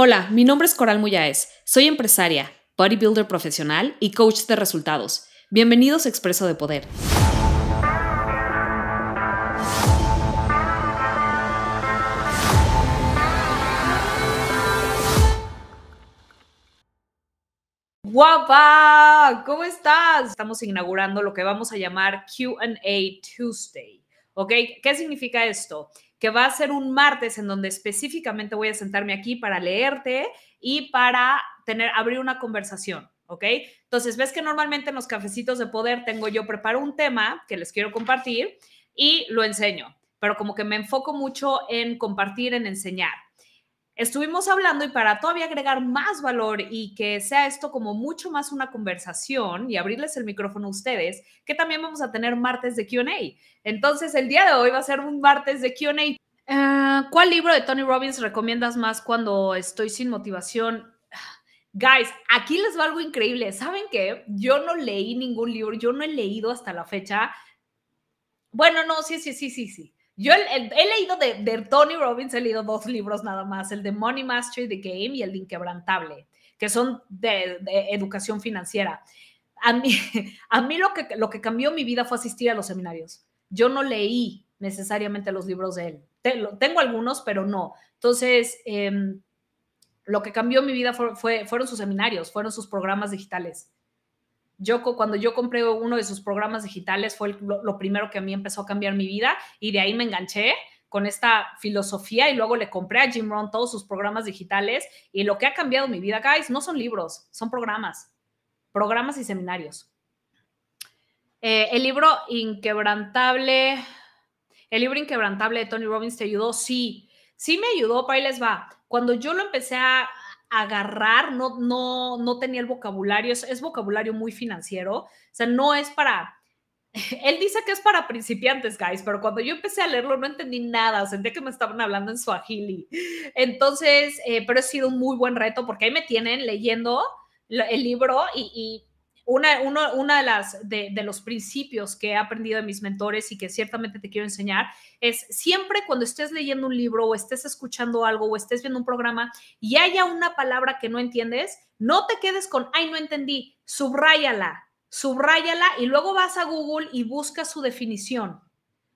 Hola, mi nombre es Coral Muyáez. Soy empresaria, bodybuilder profesional y coach de resultados. Bienvenidos a Expreso de Poder. Guapa, ¿cómo estás? Estamos inaugurando lo que vamos a llamar QA Tuesday. ¿Ok? ¿Qué significa esto? Que va a ser un martes en donde específicamente voy a sentarme aquí para leerte y para tener, abrir una conversación. ¿Ok? Entonces, ves que normalmente en los cafecitos de poder tengo yo preparo un tema que les quiero compartir y lo enseño, pero como que me enfoco mucho en compartir, en enseñar estuvimos hablando y para todavía agregar más valor y que sea esto como mucho más una conversación y abrirles el micrófono a ustedes, que también vamos a tener martes de QA. Entonces, el día de hoy va a ser un martes de QA. Uh, ¿Cuál libro de Tony Robbins recomiendas más cuando estoy sin motivación? Guys, aquí les va algo increíble. ¿Saben qué? Yo no leí ningún libro, yo no he leído hasta la fecha. Bueno, no, sí, sí, sí, sí, sí. Yo he, leído de, Tony Robbins, he leído dos libros nada más, el de Money Mastery the Game y el de Inquebrantable, que son de, educación financiera. A mí, a mí lo, que, lo que cambió mi vida fue asistir a los seminarios. Yo no leí necesariamente los libros de él. Tengo algunos, pero no. Entonces, em, lo que cambió mi vida fue, fueron sus seminarios, fueron sus programas digitales. Yo, cuando yo compré uno de sus programas digitales, fue lo, primero que a mí empezó a cambiar mi vida y de ahí me enganché con esta filosofía y luego le compré a Jim Rohn todos sus programas digitales y lo que ha cambiado mi vida, guys, no son libros, son programas, programas y seminarios. Eh, el libro Inquebrantable, el libro Inquebrantable de Tony Robbins te ayudó, sí, sí me ayudó, para ahí les va. Cuando yo lo empecé a, agarrar, no, no, no tenía el vocabulario, es, vocabulario muy financiero, o sea, no es para, él dice que es para principiantes, guys, pero cuando yo empecé a leerlo no entendí nada, sentí que me estaban hablando en swahili. Entonces, eh, pero ha sido un muy buen reto porque ahí me tienen leyendo el libro y, una, una de, las, de, los principios que he aprendido de mis mentores y que ciertamente te quiero enseñar es siempre cuando estés leyendo un libro o estés escuchando algo o estés viendo un programa y haya una palabra que no entiendes, no te quedes con, ay, no entendí, subráyala, subráyala y luego vas a Google y buscas su definición.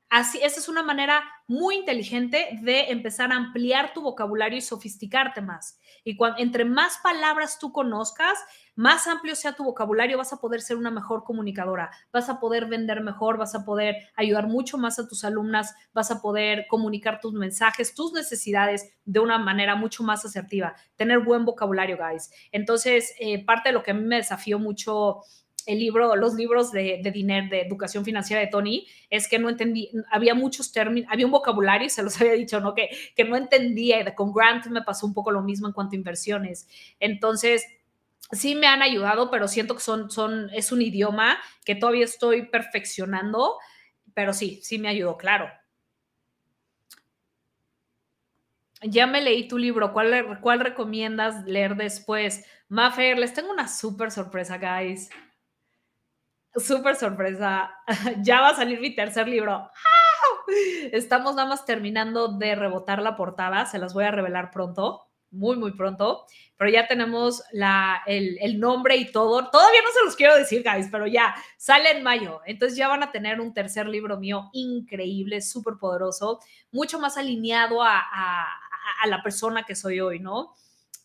Así, esa es una manera muy inteligente de empezar a ampliar tu vocabulario y sofisticarte más. Y cuando, entre más palabras tú conozcas, más amplio sea tu vocabulario, vas a poder ser una mejor comunicadora, vas a poder vender mejor, vas a poder ayudar mucho más a tus alumnas, vas a poder comunicar tus mensajes, tus necesidades de una manera mucho más asertiva, tener buen vocabulario, guys. Entonces, eh, parte de lo que a mí me desafió mucho el libro, los libros de, dinero, de educación financiera de Tony, es que no entendí, había muchos términos, había un vocabulario, se los había dicho, ¿no? Que, que no entendía. Con Grant me pasó un poco lo mismo en cuanto a inversiones. Entonces, sí me han ayudado, pero siento que son, son, es un idioma que todavía estoy perfeccionando, pero sí, sí me ayudó, claro. Ya me leí tu libro, ¿cuál, cuál recomiendas leer después? Mafer, les tengo una súper sorpresa, guys. Súper sorpresa. Ya va a salir mi tercer libro. Estamos nada más terminando de rebotar la portada, se las voy a revelar pronto muy, muy pronto, pero ya tenemos la, el, nombre y todo. Todavía no se los quiero decir, guys, pero ya sale en mayo. Entonces ya van a tener un tercer libro mío increíble, súper poderoso, mucho más alineado a, la persona que soy hoy, ¿no?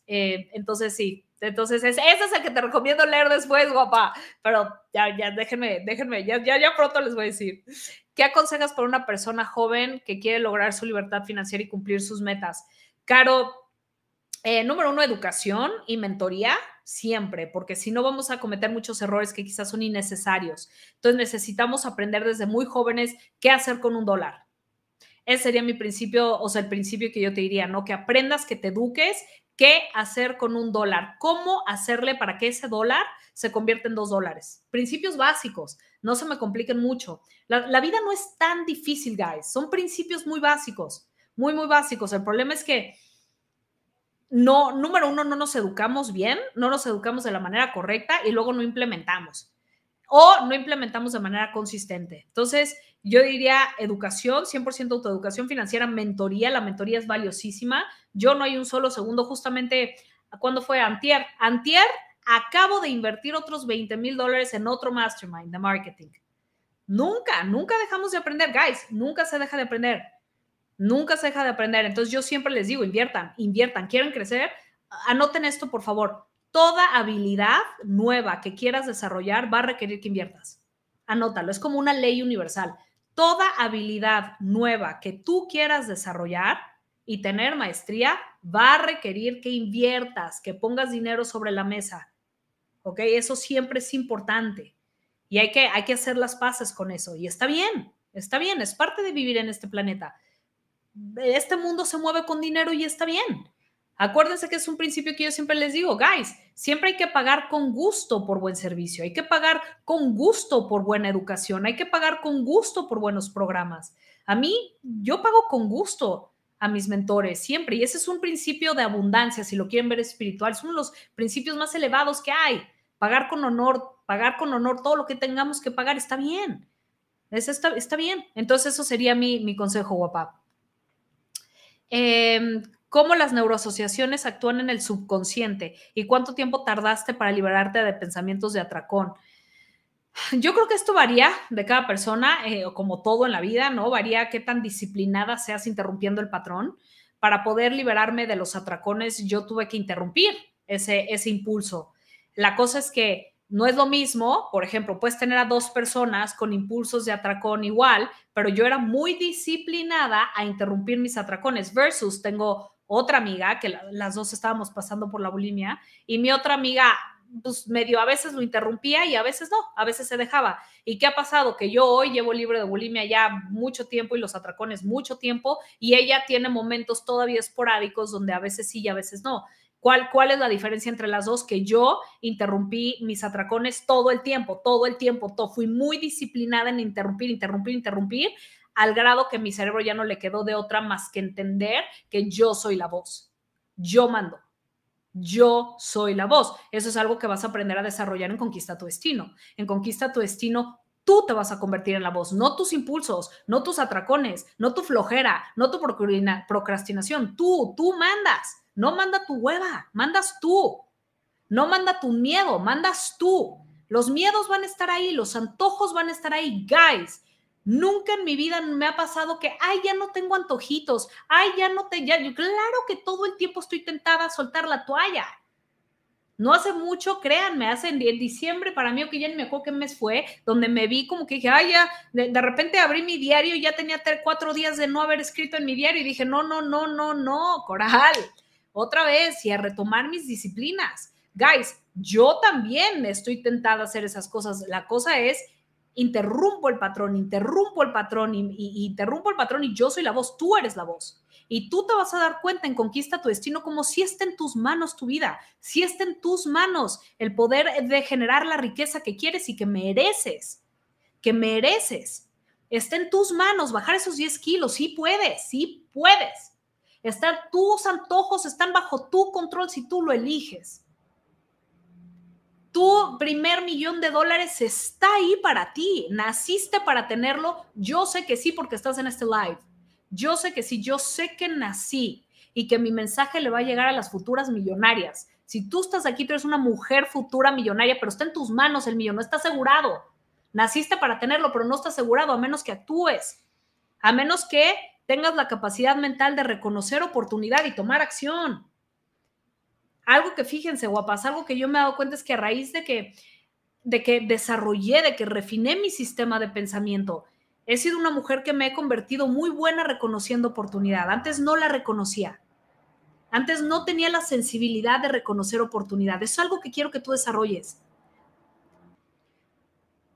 Eh, entonces sí, entonces ese es el que te recomiendo leer después, guapa. Pero ya, ya, déjenme, déjenme, ya, ya, ya pronto les voy a decir. ¿Qué aconsejas para una persona joven que quiere lograr su libertad financiera y cumplir sus metas? Caro, eh, número uno, educación y mentoría, siempre, porque si no vamos a cometer muchos errores que quizás son innecesarios. Entonces necesitamos aprender desde muy jóvenes qué hacer con un dólar. Ese sería mi principio, o sea, el principio que yo te diría, ¿no? Que aprendas, que te eduques, qué hacer con un dólar, cómo hacerle para que ese dólar se convierta en dos dólares. Principios básicos, no se me compliquen mucho. La, la vida no es tan difícil, guys, son principios muy básicos, muy, muy básicos. El problema es que no, número uno, no nos educamos bien, no nos educamos de la manera correcta y luego no implementamos o no implementamos de manera consistente. Entonces, yo diría educación, 100% autoeducación financiera, mentoría, la mentoría es valiosísima, Yo no hay un solo segundo, justamente, ¿cuándo fue? Antier. Antier, acabo de invertir otros 20 mil dólares en otro mastermind de marketing. Nunca, nunca dejamos de aprender, guys, nunca se deja de aprender. Nunca se deja de aprender. Entonces yo siempre les digo, inviertan, inviertan. ¿Quieren crecer? Anoten esto, por favor. Toda habilidad nueva que quieras desarrollar va a requerir que inviertas. Anótalo, es como una ley universal. Toda habilidad nueva que tú quieras desarrollar y tener maestría va a requerir que inviertas, que pongas dinero sobre la mesa. ¿Ok? Eso siempre es importante. Y hay que, hay que hacer las paces con eso. Y está bien, está bien, es parte de vivir en este planeta este mundo se mueve con dinero y está bien. Acuérdense que es un principio que yo siempre les digo, guys, siempre hay que pagar con gusto por buen servicio, hay que pagar con gusto por buena educación, hay que pagar con gusto por buenos programas. A mí, yo pago con gusto a mis mentores siempre y ese es un principio de abundancia, si lo quieren ver espiritual, es de los principios más elevados que hay. Pagar con honor, pagar con honor todo lo que tengamos que pagar está bien. está, está bien. Entonces, eso sería mi, mi consejo, guapa. Em, cómo las neuroasociaciones actúan en el subconsciente y cuánto tiempo tardaste para liberarte de pensamientos de atracón. Yo creo que esto varía de cada persona, eh, como todo en la vida, ¿no? Varía qué tan disciplinada seas interrumpiendo el patrón. Para poder liberarme de los atracones, yo tuve que interrumpir ese, ese impulso. La cosa es que no es lo mismo, por ejemplo, puedes tener a dos personas con impulsos de atracón igual, pero yo era muy disciplinada a interrumpir mis atracones versus tengo otra amiga que las dos estábamos pasando por la bulimia y mi otra amiga pues medio a veces lo interrumpía y a veces no, a veces se dejaba. ¿Y qué ha pasado? Que yo hoy llevo libre de bulimia ya mucho tiempo y los atracones mucho tiempo y ella tiene momentos todavía esporádicos donde a veces sí y a veces no. ¿Cuál, ¿Cuál es la diferencia entre las dos? Que yo interrumpí mis atracones todo el tiempo, todo el tiempo, todo. fui muy disciplinada en interrumpir, interrumpir, interrumpir, al grado que mi cerebro ya no le quedó de otra más que entender que yo soy la voz. Yo mando. Yo soy la voz. Eso es algo que vas a aprender a desarrollar en Conquista tu Destino. En Conquista tu Destino, tú te vas a convertir en la voz, no tus impulsos, no tus atracones, no tu flojera, no tu procrastinación. Tú, tú mandas. No manda tu hueva, mandas tú. No manda tu miedo, mandas tú. Los miedos van a estar ahí, los antojos van a estar ahí. Guys, nunca en mi vida me ha pasado que, ay, ya no tengo antojitos, ay, ya no te, ya, claro que todo el tiempo estoy tentada a soltar la toalla. No hace mucho, créanme, hace en, diciembre, para mí, que ya ni me acuerdo qué mes fue, donde me vi como que dije, ay, ya, de, de, repente abrí mi diario y ya tenía cuatro días de no haber escrito en mi diario y dije, no, no, no, no, no, coral otra vez y a retomar mis disciplinas. Guys, yo también estoy tentada a hacer esas cosas. La cosa es, interrumpo el patrón, interrumpo el patrón y, interrumpo el patrón y yo soy la voz, tú eres la voz. Y tú te vas a dar cuenta en Conquista tu Destino como si está en tus manos tu vida, si está en tus manos el poder de generar la riqueza que quieres y que mereces, que mereces. Está en tus manos bajar esos 10 kilos, sí puedes, sí puedes. Están, tus antojos están bajo tu control si tú lo eliges. Tu primer millón de dólares está ahí para ti. Naciste para tenerlo. Yo sé que sí porque estás en este live. Yo sé que sí, yo sé que nací y que mi mensaje le va a llegar a las futuras millonarias. Si tú estás aquí, tú eres una mujer futura millonaria, pero está en tus manos el millón, no está asegurado. Naciste para tenerlo, pero no está asegurado a menos que actúes. A menos que tengas la capacidad mental de reconocer oportunidad y tomar acción. Algo que fíjense, guapas, algo que yo me he dado cuenta es que a raíz de que, de que desarrollé, de que refiné mi sistema de pensamiento, he sido una mujer que me he convertido muy buena reconociendo oportunidad. Antes no la reconocía. Antes no tenía la sensibilidad de reconocer oportunidad. Eso es algo que quiero que tú desarrolles.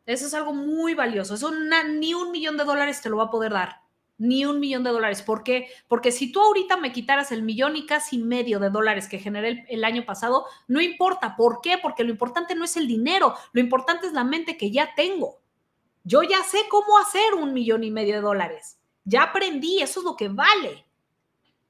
Eso es algo muy valioso. Eso ni un millón de dólares te lo va a poder dar ni un millón de dólares. ¿Por qué? Porque si tú ahorita me quitaras el millón y casi medio de dólares que generé el, año pasado, no importa. ¿Por qué? Porque lo importante no es el dinero, lo importante es la mente que ya tengo. Yo ya sé cómo hacer un millón y medio de dólares. Ya aprendí, eso es lo que vale.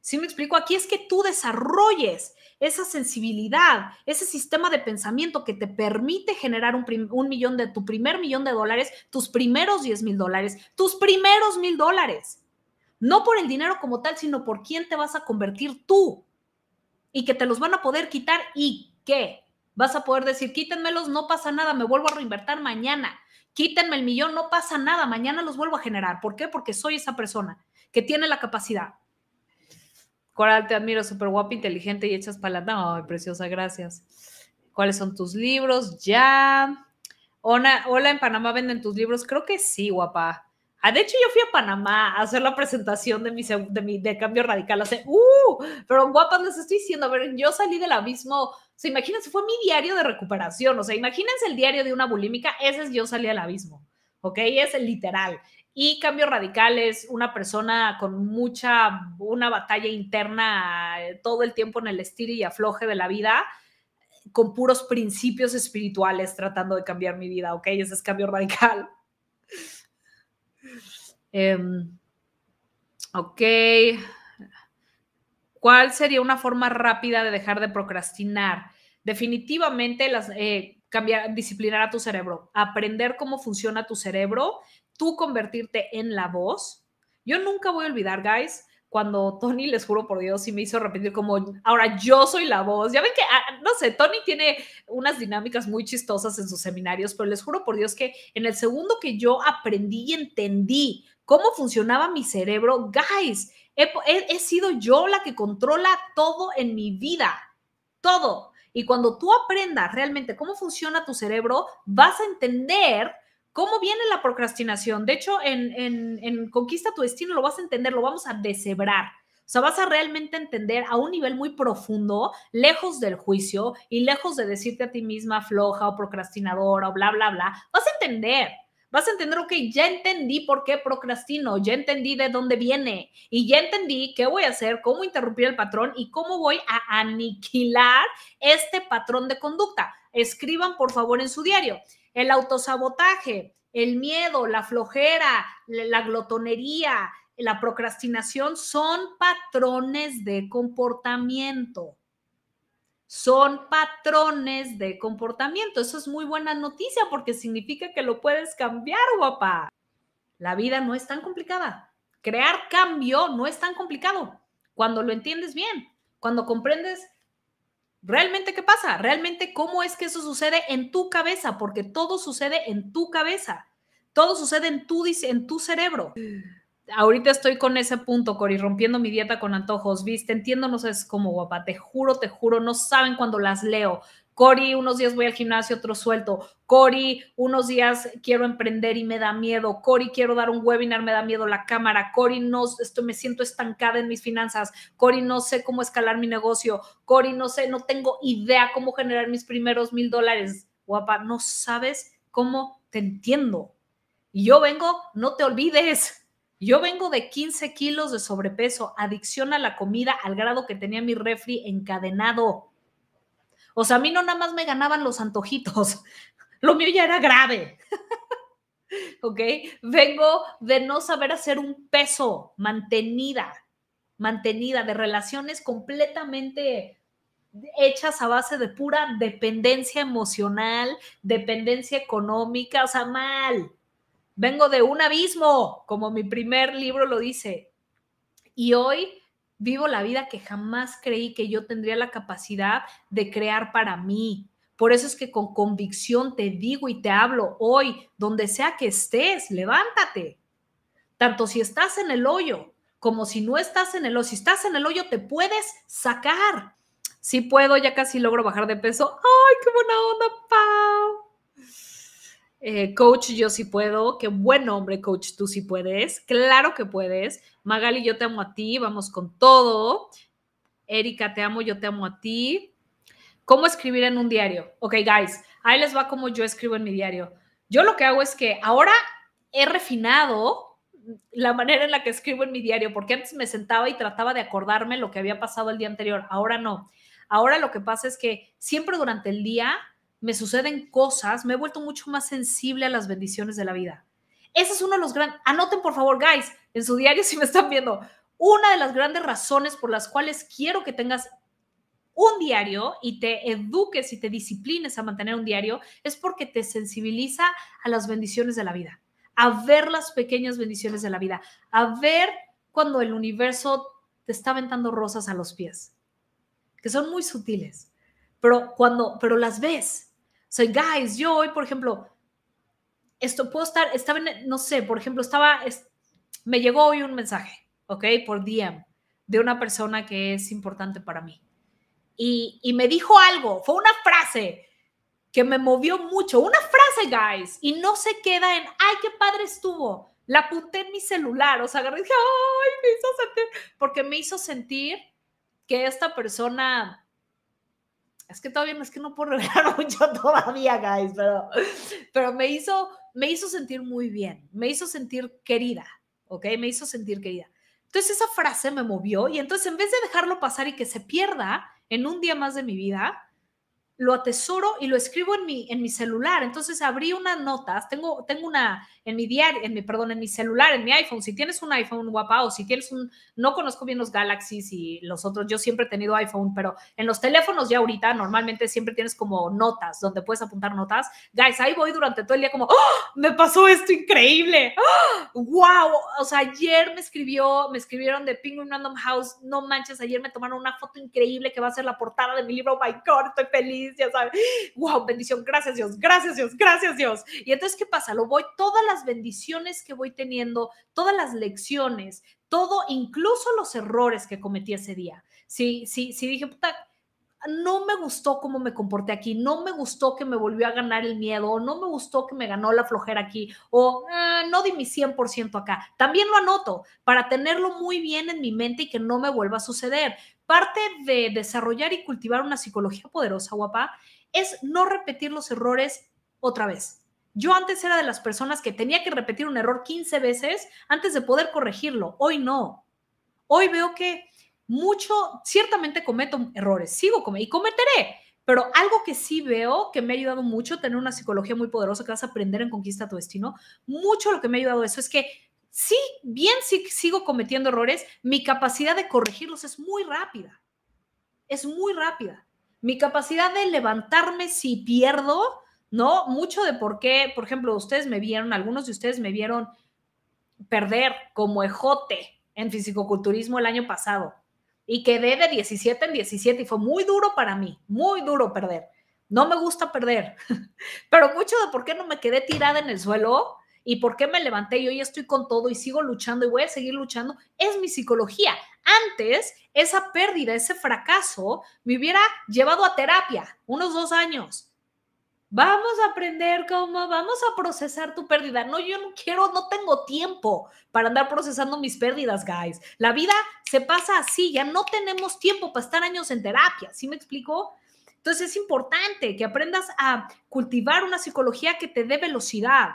¿Sí me explico? Aquí es que tú desarrolles esa sensibilidad, ese sistema de pensamiento que te permite generar un, un millón de tu primer millón de dólares, tus primeros 10 mil dólares, tus primeros mil dólares. No por el dinero como tal, sino por quién te vas a convertir tú. Y que te los van a poder quitar y qué. Vas a poder decir, quítenmelos, no pasa nada, me vuelvo a reinvertir mañana. Quítenme el millón, no pasa nada, mañana los vuelvo a generar. ¿Por qué? Porque soy esa persona que tiene la capacidad. Coral, te admiro, súper guapa, inteligente y echas para la... Ay, preciosa, gracias. ¿Cuáles son tus libros? Ya. Hola, hola, en Panamá venden tus libros. Creo que sí, guapa. Ah, de hecho, yo fui a Panamá a hacer la presentación de mi, de mi de cambio radical hace, uh, pero guapas, les estoy diciendo, a ver, yo salí del abismo, o sea, imagínense, fue mi diario de recuperación, o sea, imagínense el diario de una bulímica, ese es yo salí al abismo, ¿ok? Es literal. Y cambio radical es una persona con mucha, una batalla interna eh, todo el tiempo en el estilo y afloje de la vida, con puros principios espirituales tratando de cambiar mi vida, ¿ok? Ese es cambio radical. Em, ok. ¿Cuál sería una forma rápida de dejar de procrastinar? Definitivamente las, eh, cambiar, disciplinar a tu cerebro, aprender cómo funciona tu cerebro, tú convertirte en la voz. Yo nunca voy a olvidar, guys, cuando Tony, les juro por Dios, y me hizo repetir como, ahora yo soy la voz. Ya ven que, ah, no sé, Tony tiene unas dinámicas muy chistosas en sus seminarios, pero les juro por Dios que en el segundo que yo aprendí y entendí cómo funcionaba mi cerebro, guys, he, sido yo la que controla todo en mi vida, todo. Y cuando tú aprendas realmente cómo funciona tu cerebro, vas a entender cómo viene la procrastinación. De hecho, en, en, Conquista tu Destino lo vas a entender, lo vamos a deshebrar. O sea, vas a realmente entender a un nivel muy profundo, lejos del juicio y lejos de decirte a ti misma floja o procrastinadora o bla, bla, bla. Vas a entender vas a entender, ok, ya entendí por qué procrastino, ya entendí de dónde viene y ya entendí qué voy a hacer, cómo interrumpir el patrón y cómo voy a aniquilar este patrón de conducta. Escriban, por favor, en su diario. El autosabotaje, el miedo, la flojera, la glotonería, la procrastinación son patrones de comportamiento son patrones de comportamiento. Eso es muy buena noticia porque significa que lo puedes cambiar, guapa. La vida no es tan complicada. Crear cambio no es tan complicado cuando lo entiendes bien, cuando comprendes realmente qué pasa, realmente cómo es que eso sucede en tu cabeza, porque todo sucede en tu cabeza, todo sucede en tu, en tu cerebro ahorita estoy con ese punto, Cori, rompiendo mi dieta con antojos, viste, entiendo, no sé, es como guapa, te juro, te juro, no saben cuando las leo. Cori, unos días voy al gimnasio, otro suelto. Cori, unos días quiero emprender y me da miedo. Cori, quiero dar un webinar, me da miedo la cámara. Cori, no, esto, me siento estancada en mis finanzas. Cori, no sé cómo escalar mi negocio. Cori, no sé, no tengo idea cómo generar mis primeros mil dólares. Guapa, no sabes cómo te entiendo. Y yo vengo, no te olvides yo vengo de 15 kilos de sobrepeso, adicción a la comida al grado que tenía mi refri encadenado. O sea, a mí no nada más me ganaban los antojitos, lo mío ya era grave. ¿Ok? Vengo de no saber hacer un peso, mantenida, mantenida, de relaciones completamente hechas a base de pura dependencia emocional, dependencia económica, o sea, mal. Vengo de un abismo, como mi primer libro lo dice. Y hoy vivo la vida que jamás creí que yo tendría la capacidad de crear para mí. Por eso es que con convicción te digo y te hablo hoy, donde sea que estés, levántate. Tanto si estás en el hoyo como si no estás en el hoyo. Si estás en el hoyo, te puedes sacar. Si puedo, ya casi logro bajar de peso. ¡Ay, qué buena onda, Pau! Eh, coach, yo sí puedo. Qué buen hombre, coach, tú sí puedes. Claro que puedes. Magali, yo te amo a ti. Vamos con todo. Erika, te amo, yo te amo a ti. ¿Cómo escribir en un diario? Ok, guys, ahí les va como yo escribo en mi diario. Yo lo que hago es que ahora he refinado la manera en la que escribo en mi diario, porque antes me sentaba y trataba de acordarme lo que había pasado el día anterior. Ahora no. Ahora lo que pasa es que siempre durante el día me suceden cosas, me he vuelto mucho más sensible a las bendiciones de la vida. Ese es uno de los grandes, anoten por favor, guys, en su diario si me están viendo, una de las grandes razones por las cuales quiero que tengas un diario y te eduques y te disciplines a mantener un diario es porque te sensibiliza a las bendiciones de la vida, a ver las pequeñas bendiciones de la vida, a ver cuando el universo te está aventando rosas a los pies, que son muy sutiles, pero cuando, pero las ves. O sea, guys, yo hoy, por ejemplo, esto puedo estar, estaba en, no sé, por ejemplo, estaba, me llegó hoy un mensaje, ¿ok? Por DM de una persona que es importante para mí. Y, y me dijo algo, fue una frase que me movió mucho, una frase, guys, y no se queda en, ay, qué padre estuvo. La apunté en mi celular, o sea, agarré y dije, ay, me hizo sentir, porque me hizo sentir que esta persona, es que todavía no es que no puedo revelar mucho todavía, guys, pero, pero me hizo, me hizo sentir muy bien, me hizo sentir querida, ¿ok? Me hizo sentir querida. Entonces esa frase me movió y entonces en vez de dejarlo pasar y que se pierda en un día más de mi vida, lo atesoro y lo escribo en mi, en mi celular. Entonces abrí unas notas, tengo, tengo una en mi diario, en mi, perdón, en mi celular, en mi iPhone. Si tienes un iPhone guapa o si tienes un, no conozco bien los Galaxies y los otros, yo siempre he tenido iPhone, pero en los teléfonos ya ahorita normalmente siempre tienes como notas donde puedes apuntar notas. Guys, ahí voy durante todo el día como, ¡Oh! me pasó esto increíble, wow, o sea, ayer me escribió, me escribieron de Penguin Random House, no manches, ayer me tomaron una foto increíble que va a ser la portada de mi libro, oh my God, estoy feliz ya sabes, wow, bendición, gracias Dios, gracias Dios, gracias Dios. Y entonces, ¿qué pasa? Lo voy, todas las bendiciones que voy teniendo, todas las lecciones, todo, incluso los errores que cometí ese día. Sí, sí, sí, dije, puta, no me gustó cómo me comporté aquí, no me gustó que me volvió a ganar el miedo, no me gustó que me ganó la flojera aquí, o ah, no di mi 100% acá. También lo anoto para tenerlo muy bien en mi mente y que no me vuelva a suceder. Parte de desarrollar y cultivar una psicología poderosa, guapa, es no repetir los errores otra vez. Yo antes era de las personas que tenía que repetir un error 15 veces antes de poder corregirlo. Hoy no. Hoy veo que mucho, ciertamente cometo errores, sigo y cometeré, pero algo que sí veo que me ha ayudado mucho, tener una psicología muy poderosa que vas a aprender en Conquista tu Destino, mucho lo que me ha ayudado eso es que sí, bien sí, sigo cometiendo errores, mi capacidad de corregirlos es muy rápida, es muy rápida. Mi capacidad de levantarme si pierdo, ¿no? Mucho de por qué, por ejemplo, ustedes me vieron, algunos de ustedes me vieron perder como ejote en fisicoculturismo el año pasado y quedé de 17 en 17 y fue muy duro para mí, muy duro perder. No me gusta perder, pero mucho de por qué no me quedé tirada en el suelo y por qué me levanté y hoy estoy con todo y sigo luchando y voy a seguir luchando, es mi psicología. Antes, esa pérdida, ese fracaso, me hubiera llevado a terapia unos dos años Vamos a aprender cómo, vamos a procesar tu pérdida. No, yo no quiero, no tengo tiempo para andar procesando mis pérdidas, guys. La vida se pasa así, ya no tenemos tiempo para estar años en terapia, ¿sí me explico? Entonces es importante que aprendas a cultivar una psicología que te dé velocidad.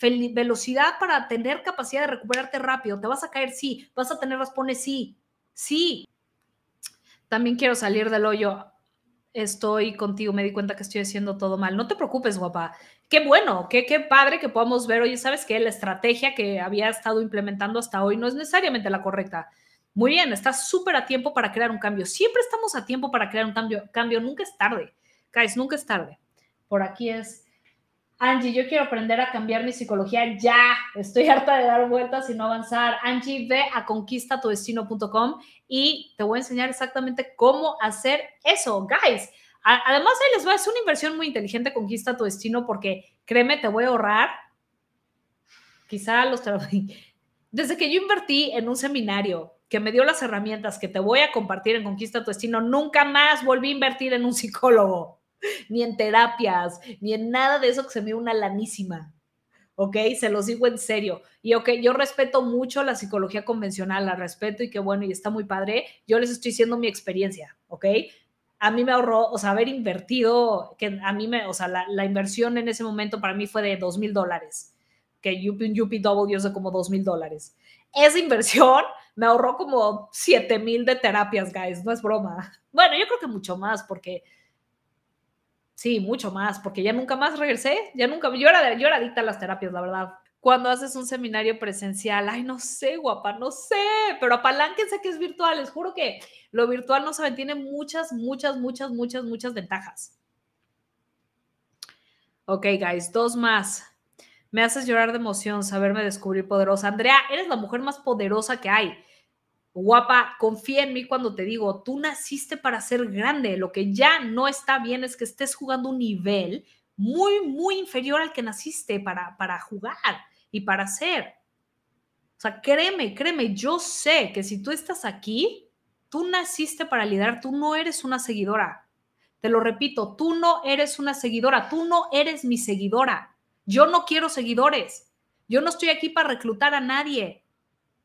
Velocidad para tener capacidad de recuperarte rápido. ¿Te vas a caer? Sí. ¿Vas a tener raspones? Sí. Sí. También quiero salir del hoyo estoy contigo, me di cuenta que estoy haciendo todo mal. No te preocupes, guapa. Qué bueno, qué, qué padre que podamos ver, oye, ¿sabes qué? La estrategia que había estado implementando hasta hoy no es necesariamente la correcta. Muy bien, estás súper a tiempo para crear un cambio. Siempre estamos a tiempo para crear un cambio. Cambio nunca es tarde. Guys, nunca es tarde. Por aquí es Angie, yo quiero aprender a cambiar mi psicología ya. Estoy harta de dar vueltas y no avanzar. Angie, ve a conquistatudestino.com y te voy a enseñar exactamente cómo hacer eso, guys. Además, ahí les va, es una inversión muy inteligente, conquista tu destino, porque créeme, te voy a ahorrar. Quizá los Desde que yo invertí en un seminario que me dio las herramientas que te voy a compartir en Conquista tu Destino, nunca más volví a invertir en un psicólogo. ni en terapias, ni en nada de eso que se me una lanísima. ¿ok? Se los digo en serio. Y ok, yo respeto mucho la psicología convencional, la respeto y qué bueno, y está muy padre. Yo les estoy diciendo mi experiencia, ¿ok? A mí me ahorró, o sea, haber invertido, que a mí me, o sea, la, inversión en ese momento para mí fue de dos mil dólares, que un UPW es de como dos mil dólares. Esa inversión me ahorró como siete mil de terapias, guys, no es broma. Bueno, yo creo que mucho más, porque Sí, mucho más, porque ya nunca más regresé, ya nunca, yo era, yo era adicta a las terapias, la verdad. Cuando haces un seminario presencial, ay, no sé, guapa, no sé, pero apalánquense que es virtual, les juro que lo virtual, no saben, tiene muchas, muchas, muchas, muchas, muchas ventajas. Ok, guys, dos más. Me haces llorar de emoción saberme descubrir poderosa. Andrea, eres la mujer más poderosa que hay. Guapa, confía en mí cuando te digo, tú naciste para ser grande. Lo que ya no está bien es que estés jugando un nivel muy, muy inferior al que naciste para, para jugar y para ser. O sea, créeme, créeme, yo sé que si tú estás aquí, tú naciste para liderar, tú no eres una seguidora. Te lo repito, tú no eres una seguidora, tú no eres mi seguidora. Yo no quiero seguidores. Yo no estoy aquí para reclutar a nadie.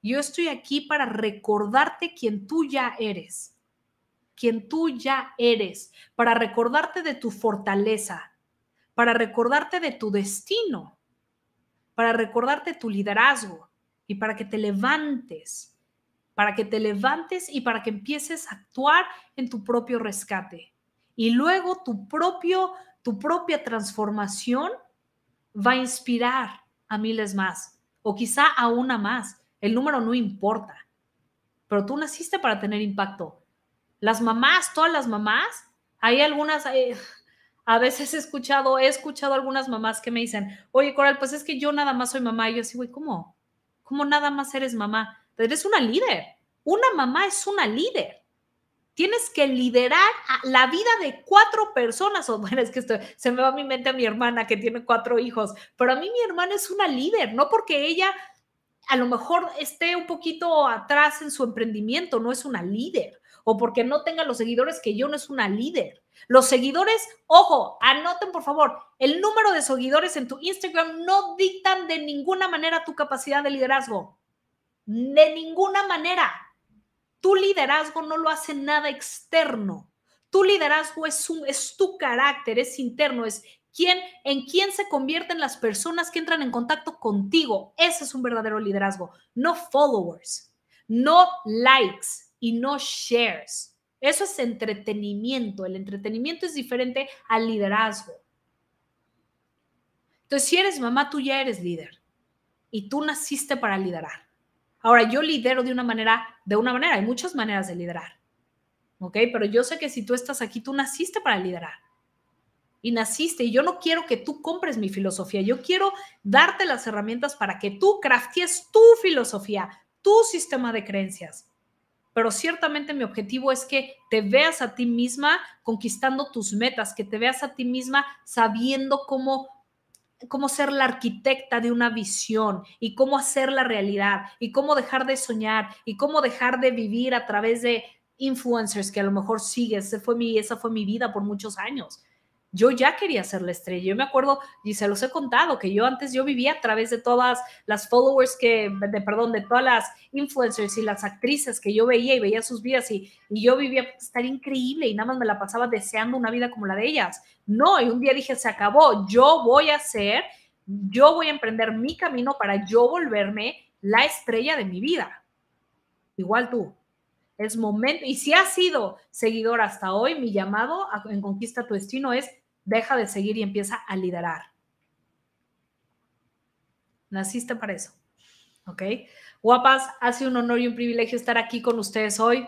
Yo estoy aquí para recordarte quién tú ya eres, quien tú ya eres, para recordarte de tu fortaleza, para recordarte de tu destino, para recordarte tu liderazgo. Y para que te levantes, para que te levantes y para que empieces a actuar en tu propio rescate. Y luego tu propio tu propia transformación va a inspirar a miles más o quizá a una más el número no importa, pero tú naciste para tener impacto. Las mamás, todas las mamás, hay algunas, eh, a veces he escuchado, he escuchado algunas mamás que me dicen, oye Coral, pues es que yo nada más soy mamá. Y yo así, güey, ¿cómo? ¿Cómo nada más eres mamá? Eres una líder. Una mamá es una líder tienes que liderar la vida de cuatro personas. O bueno, es que se me va a mi mente a mi hermana que tiene cuatro hijos, pero a mí mi hermana es una líder, no porque ella a lo mejor esté un poquito atrás en su emprendimiento, no es una líder, o porque no tenga los seguidores que yo no es una líder. Los seguidores, ojo, anoten por favor, el número de seguidores en tu Instagram no dictan de ninguna manera tu capacidad de liderazgo. De ninguna manera. Tu liderazgo no lo hace nada externo. Tu liderazgo es, un, es tu carácter, es interno, es ¿Quién, ¿En quién se convierten las personas que entran en contacto contigo? Ese es un verdadero liderazgo. No followers, no likes y no shares. Eso es entretenimiento. El entretenimiento es diferente al liderazgo. Entonces, si eres mamá, tú ya eres líder y tú naciste para liderar. Ahora, yo lidero de una manera, de una manera, hay muchas maneras de liderar. ¿Ok? Pero yo sé que si tú estás aquí, tú naciste para liderar y naciste y yo no quiero que tú compres mi filosofía, yo quiero darte las herramientas para que tú crafties tu filosofía, tu sistema de creencias. Pero ciertamente mi objetivo es que te veas a ti misma conquistando tus metas, que te veas a ti misma sabiendo cómo cómo ser la arquitecta de una visión y cómo hacer la realidad y cómo dejar de soñar y cómo dejar de vivir a través de influencers que a lo mejor sigues. Esa fue mi, esa fue mi vida por muchos años yo ya quería ser la estrella. Yo me acuerdo, y se los he contado, que yo antes yo vivía a través de todas las followers que, de, perdón, de todas las influencers y las actrices que yo veía y veía sus vidas y, y yo vivía, pues, estar increíble y nada más me la pasaba deseando una vida como la de ellas. No, y un día dije, se acabó, yo voy a ser, yo voy a emprender mi camino para yo volverme la estrella de mi vida. Igual tú. Es momento, y si has sido seguidor hasta hoy, mi llamado en Conquista tu Destino es deja de seguir y empieza a liderar. Naciste para eso. ¿Ok? Guapas, hace un honor y un privilegio estar aquí con ustedes hoy.